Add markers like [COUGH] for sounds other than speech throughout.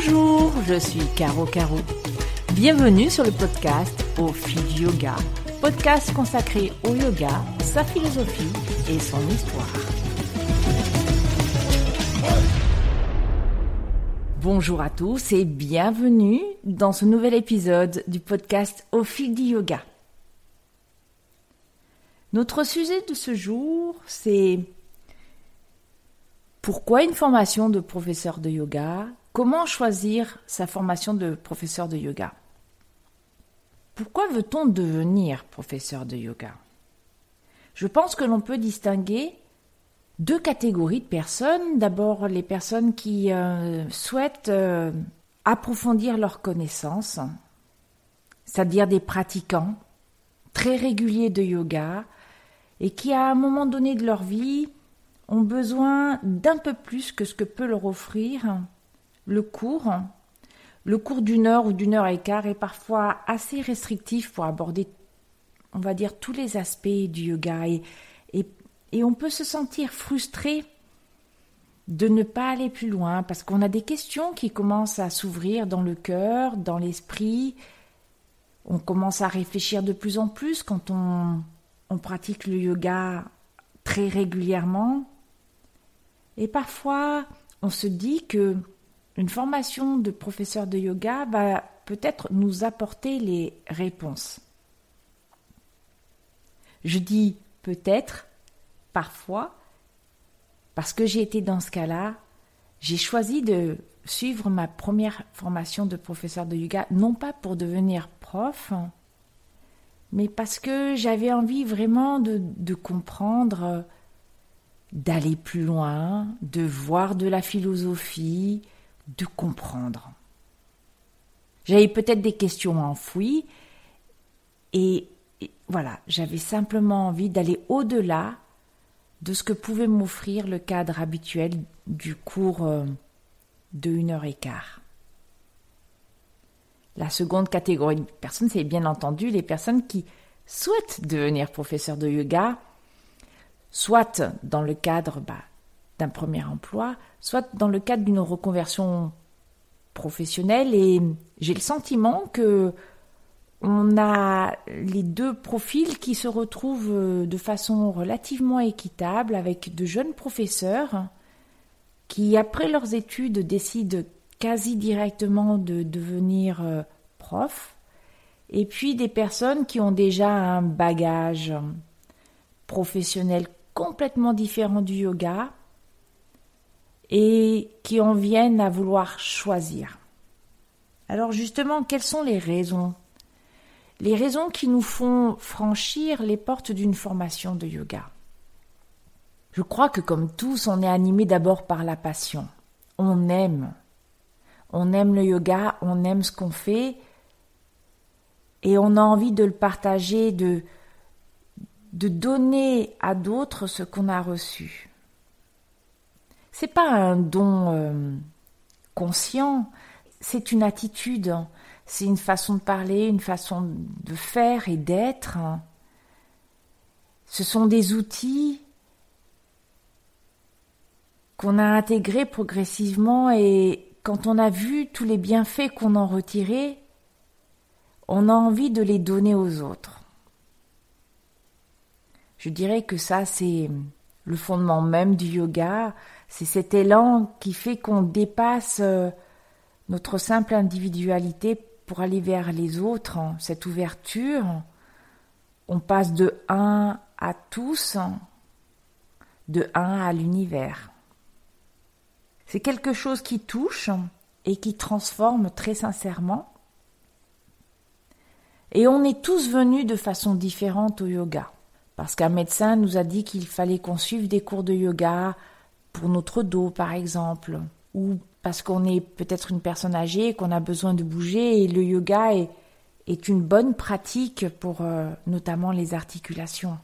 Bonjour, je suis Caro Caro. Bienvenue sur le podcast Au fil yoga, podcast consacré au yoga, sa philosophie et son histoire. Bonjour à tous et bienvenue dans ce nouvel épisode du podcast Au fil du yoga. Notre sujet de ce jour, c'est pourquoi une formation de professeur de yoga Comment choisir sa formation de professeur de yoga? Pourquoi veut-on devenir professeur de yoga? Je pense que l'on peut distinguer deux catégories de personnes. D'abord, les personnes qui euh, souhaitent euh, approfondir leurs connaissances, c'est-à-dire des pratiquants très réguliers de yoga et qui, à un moment donné de leur vie, ont besoin d'un peu plus que ce que peut leur offrir le cours. Le cours d'une heure ou d'une heure et quart est parfois assez restrictif pour aborder, on va dire, tous les aspects du yoga et, et, on peut se sentir frustré de ne pas aller plus loin parce qu'on a des questions qui commencent à s'ouvrir dans le cœur, dans l'esprit. On commence à réfléchir de plus en plus quand on, on pratique le yoga très régulièrement. Et parfois, on se dit que une formation de professeur de yoga va peut-être nous apporter les réponses. Je dis peut-être, parfois, parce que j'ai été dans ce cas-là, j'ai choisi de suivre ma première formation de professeur de yoga, non pas pour devenir prof, mais parce que j'avais envie vraiment de, comprendre d'aller plus loin, de voir de la philosophie, de comprendre. J'avais peut-être des questions enfouies et, voilà, j'avais simplement envie d'aller au-delà de ce que pouvait m'offrir le cadre habituel du cours euh, de une heure et quart. La seconde catégorie de personnes, c'est bien entendu les personnes qui souhaitent devenir professeur de yoga soit dans le cadre bah, d'un premier emploi, soit dans le cadre d'une reconversion professionnelle. Et j'ai le sentiment que on a les deux profils qui se retrouvent de façon relativement équitable avec de jeunes professeurs qui, après leurs études, décident quasi directement de devenir euh, prof, et puis des personnes qui ont déjà un bagage professionnel complètement différent du yoga et qui en viennent à vouloir choisir. Alors justement, quelles sont les raisons? Les raisons qui nous font franchir les portes d'une formation de yoga. Je crois que comme tous, on est animé d'abord par la passion. On aime. On aime le yoga, on aime ce qu'on fait et on a envie de le partager, de, de donner à d'autres ce qu'on a reçu. C'est pas un don euh, conscient, c'est une attitude, c'est une façon de parler, une façon de faire et d'être. Ce sont des outils qu'on a intégrés progressivement et quand on a vu tous les bienfaits qu'on en retirait, on a envie de les donner aux autres. Je dirais que ça, c'est le fondement même du yoga. C'est cet élan qui fait qu'on dépasse euh, notre simple individualité pour aller vers les autres, hein. cette ouverture. On passe de un à tous, de un à l'univers. C'est quelque chose qui touche et qui transforme très sincèrement. Et on est tous venus de façon différente au yoga parce qu'un médecin nous a dit qu'il fallait qu'on suive des cours de yoga pour notre dos, par exemple, ou parce qu'on est peut-être une personne âgée qu'on a besoin de bouger, et le yoga est, est une bonne pratique pour euh, notamment les articulations.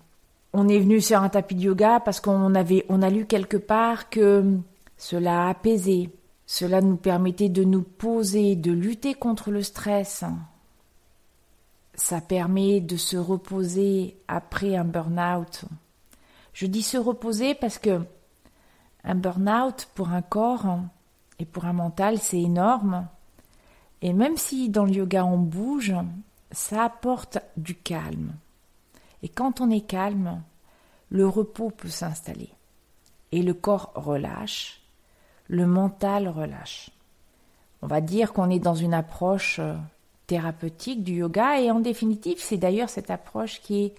On est venu sur un tapis de yoga parce qu'on avait, on a lu quelque part que cela apaisait, cela nous permettait de nous poser, de lutter contre le stress, ça permet de se reposer après un burn-out. Je dis se reposer parce que un burn-out pour un corps, Et pour un mental, c'est énorme. Et même si dans le yoga on bouge, ça apporte du calme. Et quand on est calme, le repos peut s'installer. Et le corps relâche, le mental relâche. On va dire qu'on est dans une approche euh, thérapeutique du yoga et en définitive, c'est d'ailleurs cette approche qui est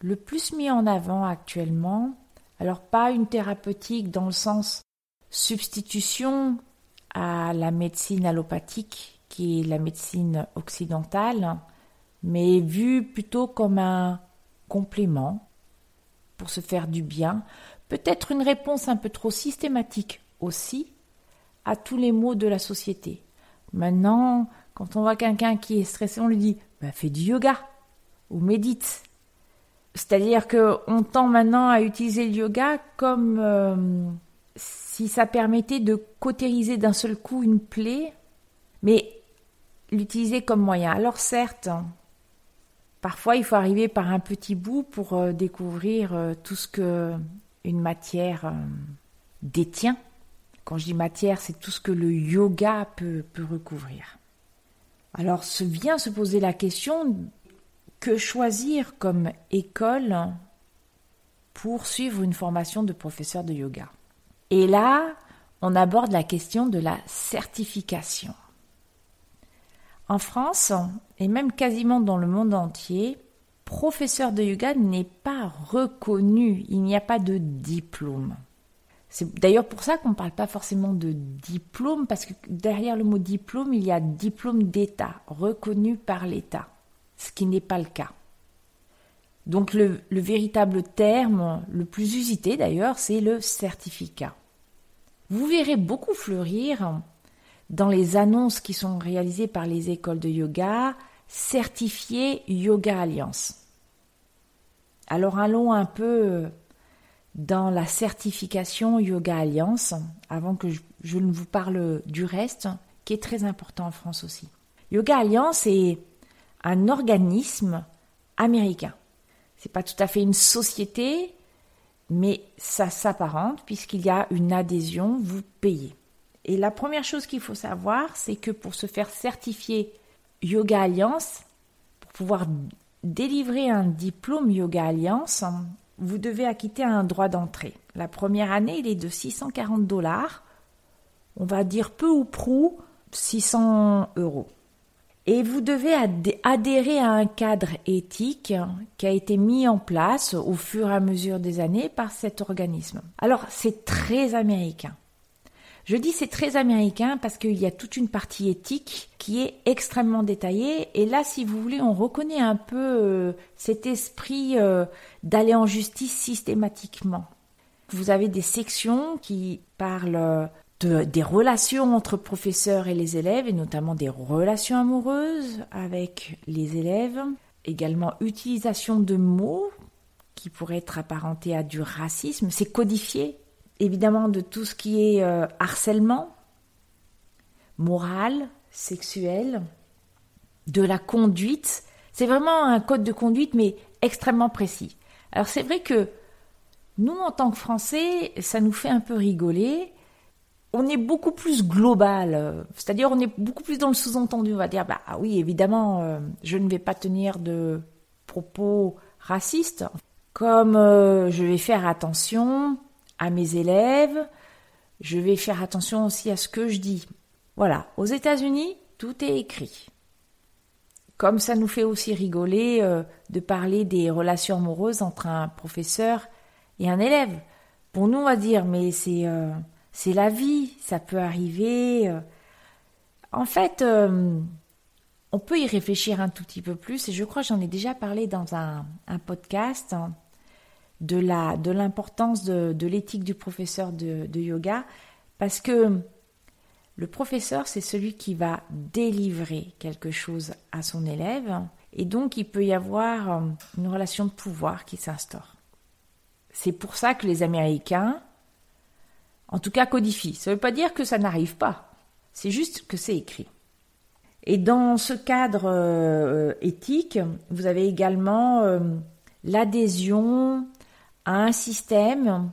le plus mise en avant actuellement. Alors pas une thérapeutique dans le sens substitution à la médecine allopathique qui est la médecine occidentale, mais vue plutôt comme un complément pour se faire du bien, peut-être une réponse un peu trop systématique aussi à tous les maux de la société. Maintenant, quand on voit quelqu'un qui est stressé, on lui dit bah, fais du yoga ou médite. C'est-à-dire qu'on tend maintenant à utiliser le yoga comme euh, si ça permettait de cautériser d'un seul coup une plaie, mais l'utiliser comme moyen. Alors certes, parfois il faut arriver par un petit bout pour euh, découvrir euh, tout ce que une matière détient. Quand je dis matière, c'est tout ce que le yoga peut, peut recouvrir. Alors se vient se poser la question choisir comme école pour suivre une formation de professeur de yoga. Et là, on aborde la question de la certification. En France, et même quasiment dans le monde entier, professeur de yoga n'est pas reconnu, il n'y a pas de diplôme. C'est d'ailleurs pour ça qu'on ne parle pas forcément de diplôme, parce que derrière le mot diplôme, il y a diplôme d'État, reconnu par l'État, ce qui n'est pas le cas. Donc le, le, véritable terme, le plus usité d'ailleurs, c'est le certificat. Vous verrez beaucoup fleurir dans les annonces qui sont réalisées par les écoles de yoga, certifié Yoga Alliance. Alors allons un peu dans la certification Yoga Alliance, avant que je, ne vous parle du reste, qui est très important en France aussi. Yoga Alliance est un organisme américain. C'est pas tout à fait une société, mais ça s'apparente puisqu'il y a une adhésion, vous payez. Et la première chose qu'il faut savoir, c'est que pour se faire certifier Yoga Alliance, pour pouvoir délivrer un diplôme Yoga Alliance, vous devez acquitter un droit d'entrée. La première année, il est de 640 dollars. On va dire peu ou prou 600 euros. Et vous devez adhérer à un cadre éthique qui a été mis en place au fur et à mesure des années par cet organisme. Alors, c'est très américain. Je dis c'est très américain parce qu'il y a toute une partie éthique qui est extrêmement détaillée. Et là, si vous voulez, on reconnaît un peu euh, cet esprit euh, d'aller en justice systématiquement. Vous avez des sections qui parlent euh, de, des relations entre professeurs et les élèves, et notamment des relations amoureuses avec les élèves. Également utilisation de mots qui pourraient être apparentés à du racisme. C'est codifié évidemment de tout ce qui est euh, harcèlement, moral, sexuel, de la conduite. C'est vraiment un code de conduite, mais extrêmement précis. Alors c'est vrai que nous, en tant que Français, ça nous fait un peu rigoler. On est beaucoup plus global, c'est-à-dire on est beaucoup plus dans le sous-entendu. On va dire, bah ah oui, évidemment, euh, je ne vais pas tenir de propos racistes, comme euh, je vais faire attention à mes élèves, je vais faire attention aussi à ce que je dis. Voilà, aux États-Unis, tout est écrit. Comme ça nous fait aussi rigoler euh, de parler des relations amoureuses entre un professeur et un élève. Pour nous, on va dire, mais c'est euh, c'est la vie, ça peut arriver. Euh. En fait, on peut y réfléchir un tout petit peu plus, et je crois j'en ai déjà parlé dans un, podcast. Hein de la de l'importance de, l'éthique du professeur de, yoga parce que le professeur c'est celui qui va délivrer quelque chose à son élève et donc il peut y avoir euh, une relation de pouvoir qui s'instaure. C'est pour ça que les Américains, en tout cas, codifient. Ça ne veut pas dire que ça n'arrive pas. C'est juste que c'est écrit. Et dans ce cadre euh, éthique, vous avez également euh, l'adhésion à un système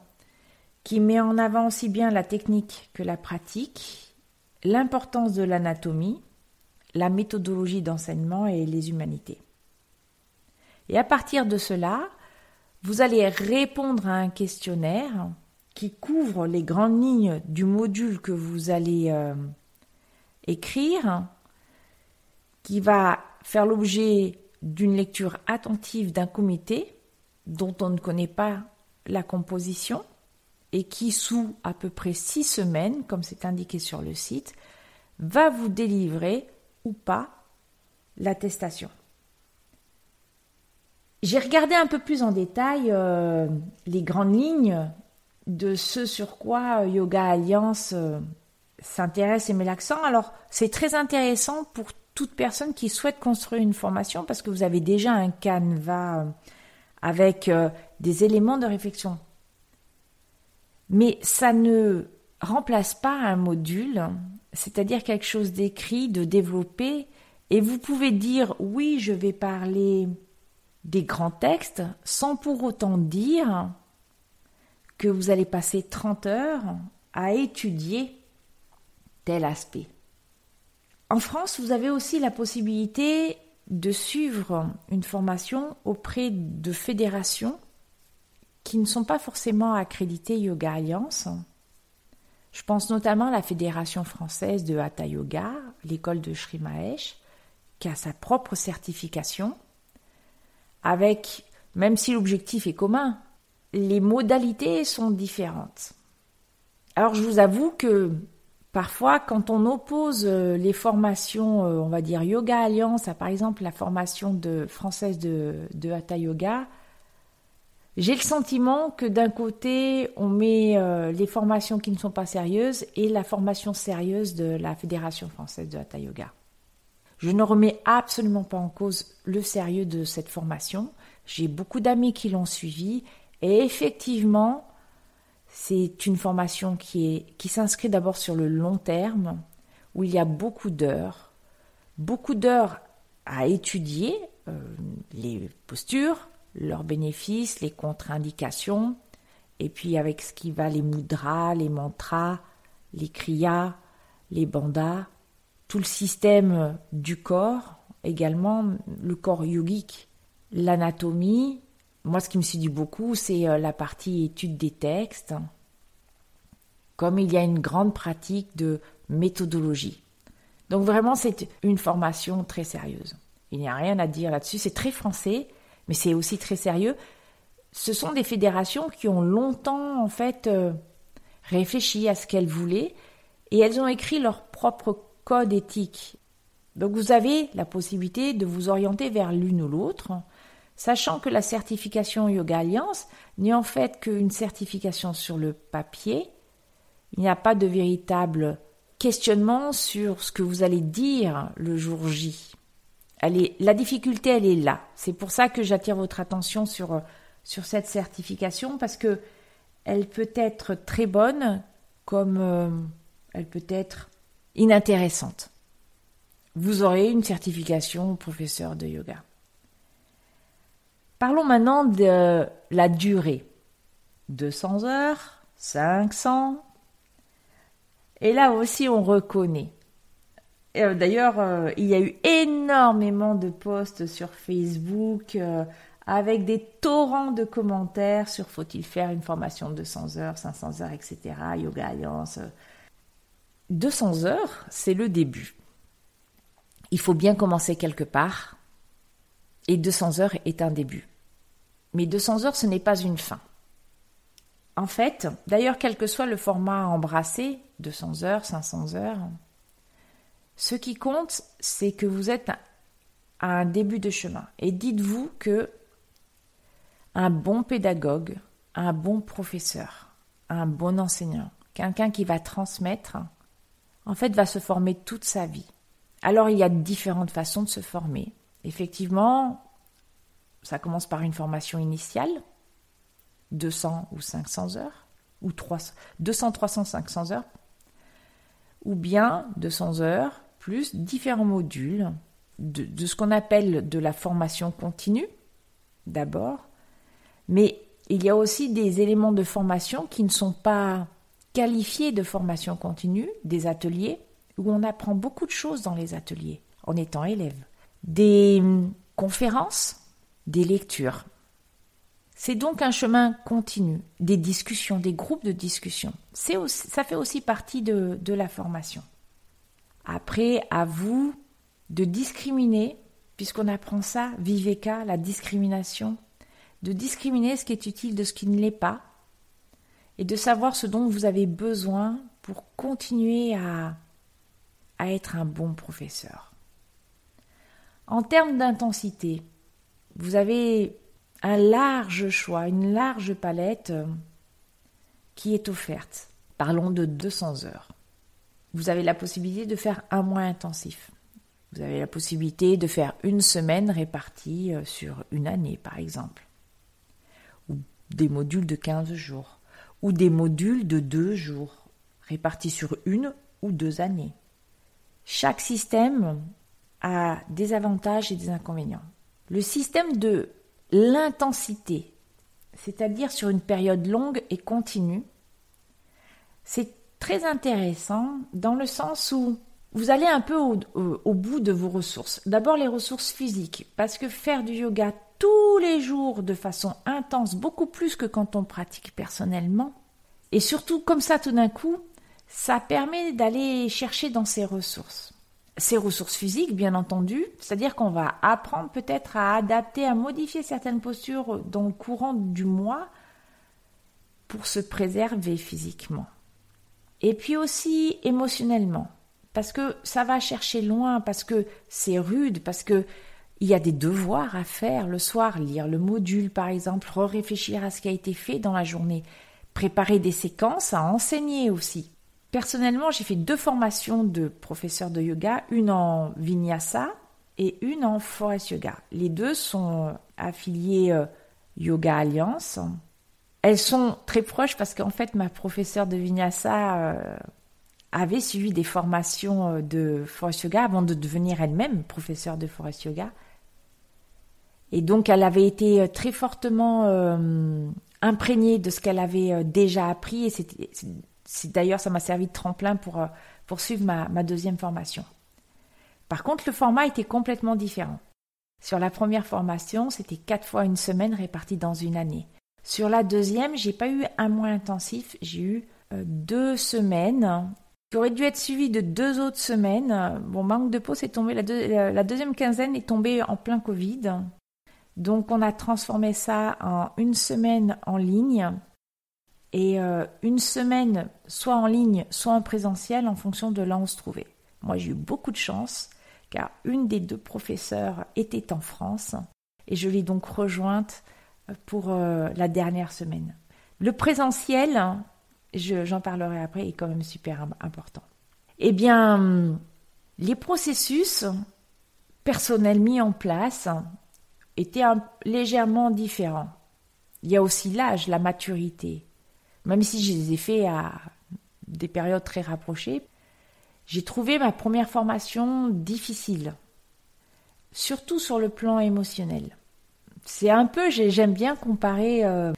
qui met en avant aussi bien la technique que la pratique, l'importance de l'anatomie, la méthodologie d'enseignement et les humanités. Et à partir de cela, vous allez répondre à un questionnaire qui couvre les grandes lignes du module que vous allez euh, écrire, qui va faire l'objet d'une lecture attentive d'un comité dont on ne connaît pas la composition et qui, sous à peu près six semaines, comme c'est indiqué sur le site, va vous délivrer ou pas l'attestation. J'ai regardé un peu plus en détail euh, les grandes lignes de ce sur quoi Yoga Alliance euh, s'intéresse et met l'accent. Alors, c'est très intéressant pour toute personne qui souhaite construire une formation parce que vous avez déjà un canevas euh, avec des éléments de réflexion. Mais ça ne remplace pas un module, c'est-à-dire quelque chose d'écrit, de développé, et vous pouvez dire oui, je vais parler des grands textes sans pour autant dire vous allez passer 30 heures à étudier tel aspect. En France, vous avez aussi la possibilité de suivre une formation auprès de fédérations qui ne sont pas forcément accréditées Yoga Alliance. Je pense notamment à la Fédération française de Hatha Yoga, l'école de Sri Mahesh, qui a sa propre certification, avec, même si l'objectif est commun, les modalités sont différentes. Alors je vous avoue que parfois quand on oppose euh, les formations, euh, on va dire Yoga Alliance, à par exemple la formation de, française de, de Hatha Yoga, j'ai le sentiment que d'un côté, on met euh, les formations qui ne sont pas sérieuses et la formation sérieuse de la Fédération française de Hatha Yoga. Je ne remets absolument pas en cause le sérieux de cette formation. J'ai beaucoup d'amis qui l'ont suivie et effectivement, c'est une formation qui est qui s'inscrit d'abord sur le long terme où il y a beaucoup d'heures, beaucoup d'heures à étudier euh, les postures, leurs bénéfices, les contre-indications, et puis avec ce qui va les mudras, les mantras, les kriyas, les bandas, tout le système du corps, également le corps yogique, l'anatomie. Moi, ce qui me dit beaucoup, c'est euh, la partie étude des textes, comme il y a une grande pratique de méthodologie. Donc vraiment, c'est une formation très sérieuse. Il n'y a rien à dire là-dessus. C'est très français, mais c'est aussi très sérieux. Ce sont des fédérations qui ont longtemps, en fait, euh, réfléchi à ce qu'elles voulaient et elles ont écrit leur propre code éthique. Donc vous avez la possibilité de vous orienter vers l'une ou l'autre, sachant que la certification Yoga Alliance n'est en fait qu'une certification sur le papier. Il n'y a pas de véritable questionnement sur ce que vous allez dire le jour J. la difficulté, elle est là. C'est pour ça que j'attire votre attention sur, cette certification parce que elle peut être très bonne comme euh, elle peut être inintéressante. Vous aurez une certification professeur de yoga. Parlons maintenant de la durée. 200 heures, 500. Et là aussi, on reconnaît. Euh, d'ailleurs, euh, il y a eu énormément de posts sur Facebook euh, avec des torrents de commentaires sur faut-il faire une formation de 200 heures, 500 heures, etc. Yoga Alliance. 200 heures, c'est le début. Il faut bien commencer quelque part, et 200 heures est un début. Mais 200 heures, ce n'est pas une fin. En fait, d'ailleurs, quel que soit le format embrassé, 200 heures, 500 heures, ce qui compte, c'est que vous êtes à un début de chemin. Et dites-vous que un bon pédagogue, un bon professeur, un bon enseignant, quelqu'un qui va transmettre, en fait, va se former toute sa vie. Alors, il y a différentes façons de se former. Effectivement, ça commence par une formation initiale, 200 ou 500 heures, ou 300, 200, 300, 500 heures, ou bien 200 heures plus différents modules de, de ce qu'on appelle de la formation continue, d'abord, mais il y a aussi des éléments de formation qui ne sont pas qualifiés de formation continue, des ateliers, où on apprend beaucoup de choses dans les ateliers en étant élève. Des conférences, des lectures. C'est donc un chemin continu, des discussions, des groupes de discussion. ça fait aussi partie de, la formation. Après, à vous de discriminer, puisqu'on apprend ça, Viveka, la discrimination, de discriminer ce qui est utile de ce qui ne l'est pas, et de savoir ce dont vous avez besoin pour continuer à être un bon professeur. En termes d'intensité, vous avez un large choix, une large palette euh, qui est offerte. Parlons de 200 heures. Vous avez la possibilité de faire un mois intensif. Vous avez la possibilité de faire une semaine répartie euh, sur une année, par exemple. Ou des modules de 15 jours. Ou des modules de 2 jours, répartis sur une ou deux années. Chaque système a des avantages et des inconvénients. Le système de l'intensité, c'est-à-dire sur une période longue et continue, c'est très intéressant dans le sens où vous allez un peu au, bout de vos ressources. D'abord les ressources physiques, parce que faire du yoga tous les jours de façon intense, beaucoup plus que quand on pratique personnellement, et surtout comme ça tout d'un coup, ça permet d'aller chercher dans ses ressources. Ses ressources physiques, bien entendu, c'est-à-dire qu'on va apprendre peut-être à adapter, à modifier certaines postures dans le courant du mois pour se préserver physiquement. Et puis aussi émotionnellement, parce que ça va chercher loin, parce que c'est rude, parce que il y a des devoirs à faire le soir, lire le module par exemple, réfléchir à ce qui a été fait dans la journée, préparer des séquences à enseigner aussi. Personnellement, j'ai fait deux formations de professeur de yoga, une en vinyasa et une en forest yoga. Les deux sont affiliées euh, Yoga Alliance elles sont très proches parce qu'en fait, ma professeure de vinyasa euh, avait suivi des formations euh, de forest yoga avant de devenir elle-même professeure de forest yoga. Et donc, elle avait été très fortement imprégnée de ce qu'elle avait déjà appris. Et d'ailleurs, ça m'a servi de tremplin pour poursuivre ma, deuxième formation. Par contre, le format était complètement différent. Sur la première formation, c'était quatre fois une semaine répartie dans une année. Sur la deuxième, j'ai pas eu un mois intensif, j'ai eu euh, deux semaines qui auraient dû être suivies de deux autres semaines. Bon, manque de peau, c'est tombé, la, deuxième quinzaine est tombée en plein Covid. Donc on a transformé ça en une semaine en ligne et euh, une semaine soit en ligne, soit en présentiel en fonction de là où on se trouvait. Moi j'ai eu beaucoup de chance car une des deux professeurs était en France et je l'ai donc rejointe pour euh, la dernière semaine. Le présentiel, j'en parlerai après, est quand même super important. Eh bien, les processus personnels mis en place étaient légèrement différents. Il y a aussi l'âge, la maturité. Même si je les ai faits à des périodes très rapprochées, j'ai trouvé ma première formation difficile, surtout sur le plan émotionnel c'est un peu, j'aime bien comparer euh,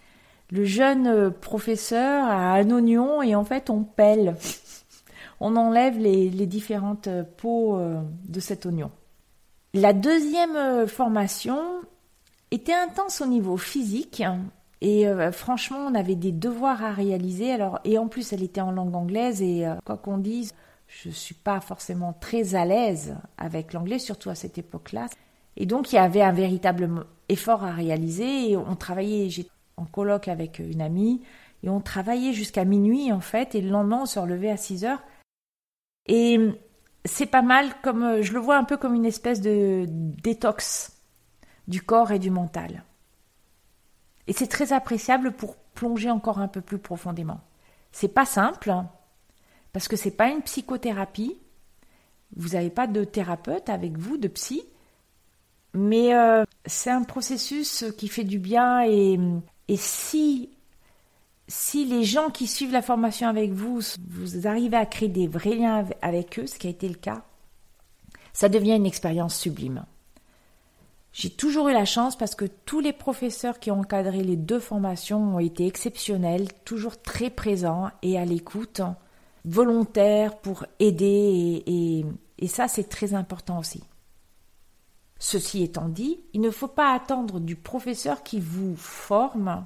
le jeune euh, professeur à un oignon et en fait on pèle. [LAUGHS] On enlève les, différentes euh, peaux de cet oignon. La deuxième formation était intense au niveau physique et franchement on avait des devoirs à réaliser. Alors et en plus elle était en langue anglaise et quoi qu'on dise, je suis pas forcément très à l'aise avec l'anglais, surtout à cette époque-là. Et donc il y avait un véritable effort à réaliser et on travaillait, j'étais en colloque avec une amie et on travaillait jusqu'à minuit en fait et le lendemain on se relevait à 6 heures. Et c'est pas mal comme je le vois un peu comme une espèce de détox du corps et du mental. Et c'est très appréciable pour plonger encore un peu plus profondément. C'est pas simple parce que c'est pas une psychothérapie. Vous n'avez pas de thérapeute avec vous, de psy. Mais euh, c'est un processus qui fait du bien et, et si, si les gens qui suivent la formation avec vous, vous arrivez à créer des vrais liens avec eux, ce qui a été le cas, ça devient une expérience sublime. J'ai toujours eu la chance parce que tous les professeurs qui ont encadré les deux formations ont été exceptionnels, toujours très présents et à l'écoute, volontaires pour aider et, ça c'est très important aussi. Ceci étant dit, il ne faut pas attendre du professeur qui vous forme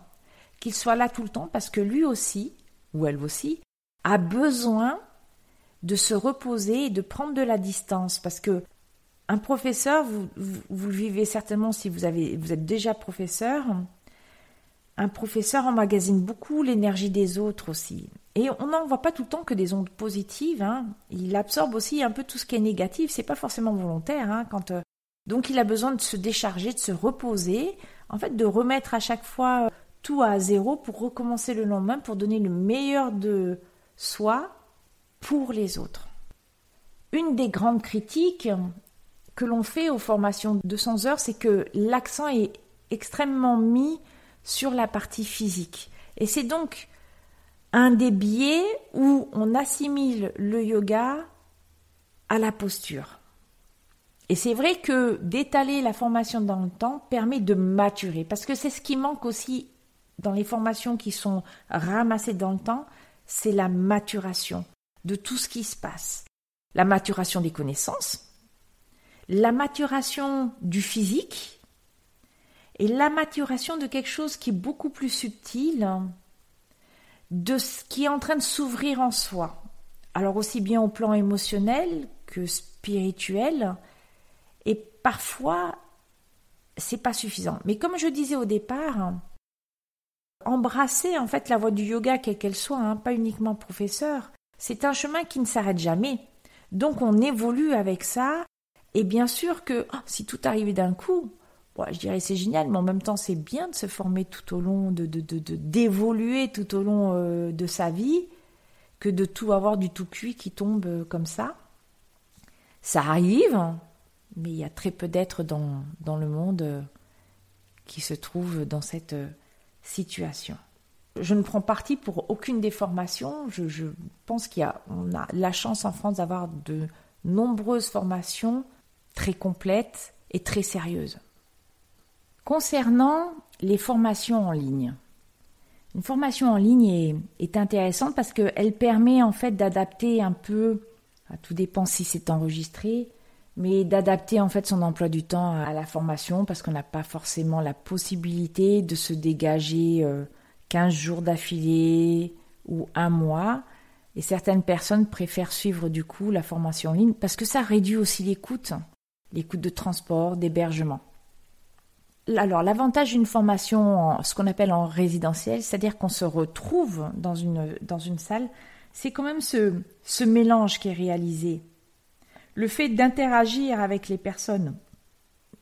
qu'il soit là tout le temps parce que lui aussi, ou elle aussi, a besoin de se reposer et de prendre de la distance parce que un professeur, vous, le vivez certainement si vous, êtes déjà professeur, un professeur emmagasine beaucoup l'énergie des autres aussi. Et on n'en voit pas tout le temps que des ondes positives. Hein. Il absorbe aussi un peu tout ce qui est négatif. C'est pas forcément volontaire. Hein, euh, Donc il a besoin de se décharger, de se reposer, en fait de remettre à chaque fois euh, tout à zéro pour recommencer le lendemain, pour donner le meilleur de soi pour les autres. Une des grandes critiques que l'on fait aux formations de 200 heures, c'est que l'accent est extrêmement mis sur la partie physique. Et c'est donc un des biais où on assimile le yoga à la posture. Et c'est vrai que d'étaler la formation dans le temps permet de maturer, parce que c'est ce qui manque aussi dans les formations qui sont ramassées dans le temps, c'est la maturation de tout ce qui se passe. La maturation des connaissances, la maturation du physique et la maturation de quelque chose qui est beaucoup plus subtil, de ce qui est en train de s'ouvrir en soi. Alors aussi bien au plan émotionnel que spirituel, et parfois c'est pas suffisant. Mais comme je disais au départ, embrasser en fait la voie du yoga, quelle qu'elle soit, hein, pas uniquement professeur, c'est un chemin qui ne s'arrête jamais. Donc on évolue avec ça. Et bien sûr que oh, si tout arrivait d'un coup, je dirais c'est génial, mais en même temps c'est bien de se former tout au long, de d'évoluer de, tout au long euh, de sa vie, que de tout avoir du tout cuit qui tombe euh, comme ça. Ça arrive, mais il y a très peu d'êtres dans, dans, le monde euh, qui se trouvent dans cette situation. Je ne prends parti pour aucune des formations. Je, pense qu'il a, on a la chance en France d'avoir de nombreuses formations très complètes et très sérieuses. Concernant les formations en ligne, une formation en ligne est, est intéressante parce qu'elle permet en fait d'adapter un peu, à tout dépend si c'est enregistré, mais d'adapter en fait son emploi du temps à la formation parce qu'on n'a pas forcément la possibilité de se dégager 15 euh, jours d'affilée ou un mois. Et certaines personnes préfèrent suivre du coup la formation en ligne parce que ça réduit aussi les coûts, les coûts de transport, d'hébergement. Alors l'avantage d'une formation, ce qu'on appelle en résidentiel, c'est-à-dire qu'on se retrouve dans une, dans une salle, c'est quand même ce, ce mélange qui est réalisé le fait d'interagir avec les personnes,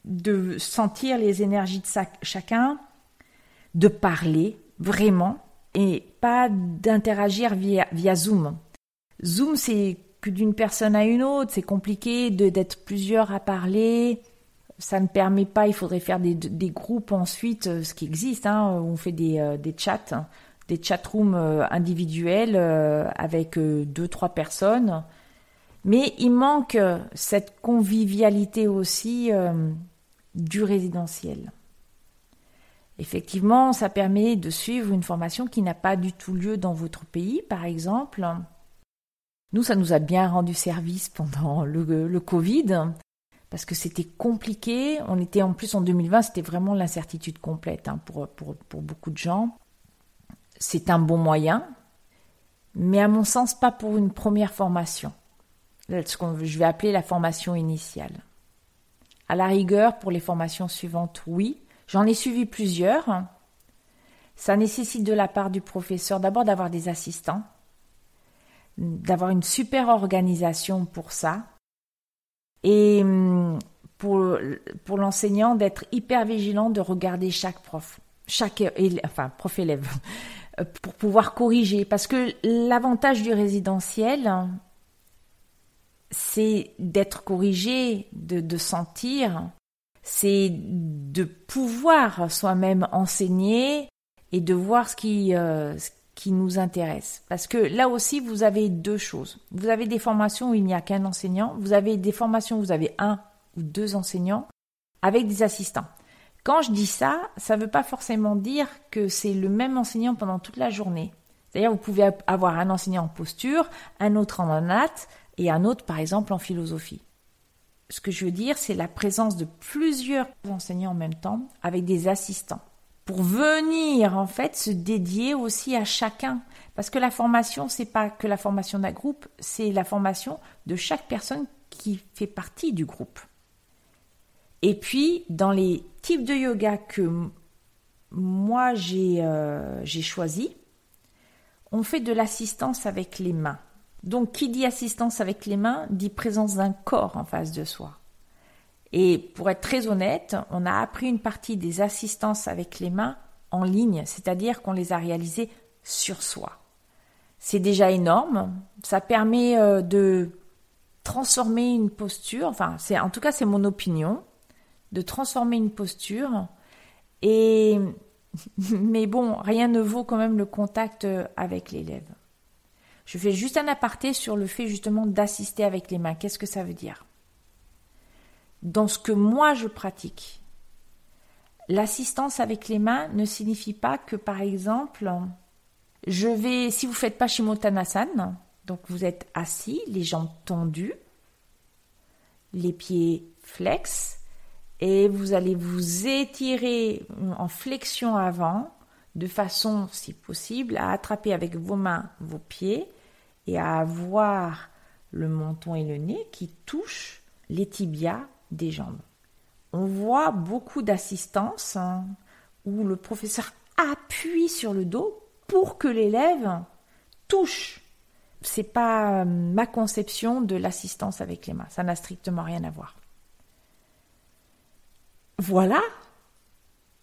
de sentir les énergies de chacun, de parler vraiment et pas d'interagir via, via Zoom. Zoom, c'est d'une personne à une autre, c'est compliqué d'être plusieurs à parler. Ça ne permet pas, il faudrait faire des, groupes ensuite, euh, ce qui existe, hein, on fait des, euh, des chats, hein, des chatrooms euh, individuels avec deux, trois personnes mais il manque cette convivialité aussi du résidentiel. Effectivement, ça permet de suivre une formation qui n'a pas du tout lieu dans votre pays, par exemple. Nous, ça nous a bien rendu service pendant le, Covid, parce que c'était compliqué. On était en plus en 2020, c'était vraiment l'incertitude complète hein, pour, pour, pour beaucoup de gens. C'est un bon moyen, mais à mon sens, pas pour une première formation ce que je vais appeler la formation initiale. À la rigueur, pour les formations suivantes, oui. J'en ai suivi plusieurs. Ça nécessite de la part du professeur d'abord d'avoir des assistants, d'avoir une super organisation pour ça, et hum, pour, pour l'enseignant d'être hyper vigilant, de regarder chaque prof, chaque enfin prof élève, [LAUGHS] pour pouvoir corriger. Parce que l'avantage du résidentiel, c'est d'être corrigé, de, sentir, c'est de pouvoir soi-même enseigner et de voir ce qui, euh, qui nous intéresse. Parce que là aussi, vous avez deux choses. Vous avez des formations où il n'y a qu'un enseignant, vous avez des formations où vous avez un ou deux enseignants. avec des assistants. Quand je dis ça, ça ne veut pas forcément dire que c'est le même enseignant pendant toute la journée. C'est-à-dire, vous pouvez avoir un enseignant en posture, un autre en anat et un autre, par exemple, en philosophie. Ce que je veux dire, c'est la présence de plusieurs enseignants en même temps avec des assistants pour venir en fait se dédier aussi à chacun parce que la formation c'est pas que la formation d'un groupe, c'est la formation de chaque personne qui fait partie du groupe. Et puis, dans les types de yoga que moi j'ai euh, choisi, on fait de l'assistance avec les mains. Donc, qui dit assistance avec les mains dit présence d'un corps en face de soi. Et pour être très honnête, on a appris une partie des assistances avec les mains en ligne, c'est-à-dire qu'on les a réalisées sur soi. C'est déjà énorme. Ça permet euh, de transformer une posture. Enfin, c'est en tout cas c'est mon opinion de transformer une posture. Et [LAUGHS] mais bon, rien ne vaut quand même le contact avec l'élève. Je fais juste un aparté sur le fait justement d'assister avec les mains. Qu'est-ce que ça veut dire? Dans ce que moi je pratique, l'assistance avec les mains ne signifie pas que par exemple, je vais, si vous faites pas Shimotanasana, donc vous êtes assis, les jambes tendues, les pieds flex, et vous allez vous étirer en flexion avant de façon, si possible, à attraper avec vos mains vos pieds et à avoir le menton et le nez qui touchent les tibias des jambes. On voit beaucoup d'assistance hein, où le professeur appuie sur le dos pour que l'élève touche. C'est pas euh, ma conception de l'assistance avec les mains. Ça n'a strictement rien à voir. Voilà.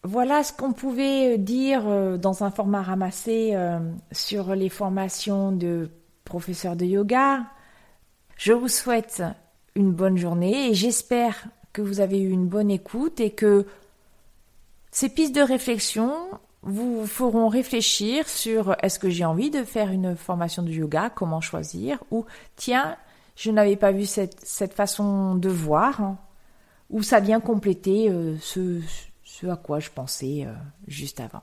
Voilà ce qu'on pouvait dire euh, dans un format ramassé euh, sur les formations de professeurs de yoga. Je vous souhaite une bonne journée et j'espère que vous avez eu une bonne écoute et que ces pistes de réflexion vous feront réfléchir sur est-ce que j'ai envie de faire une formation de yoga, comment choisir, ou tiens, je n'avais pas vu cette, façon de voir, hein où ça vient compléter euh, ce, ce, à quoi je pensais euh, juste avant.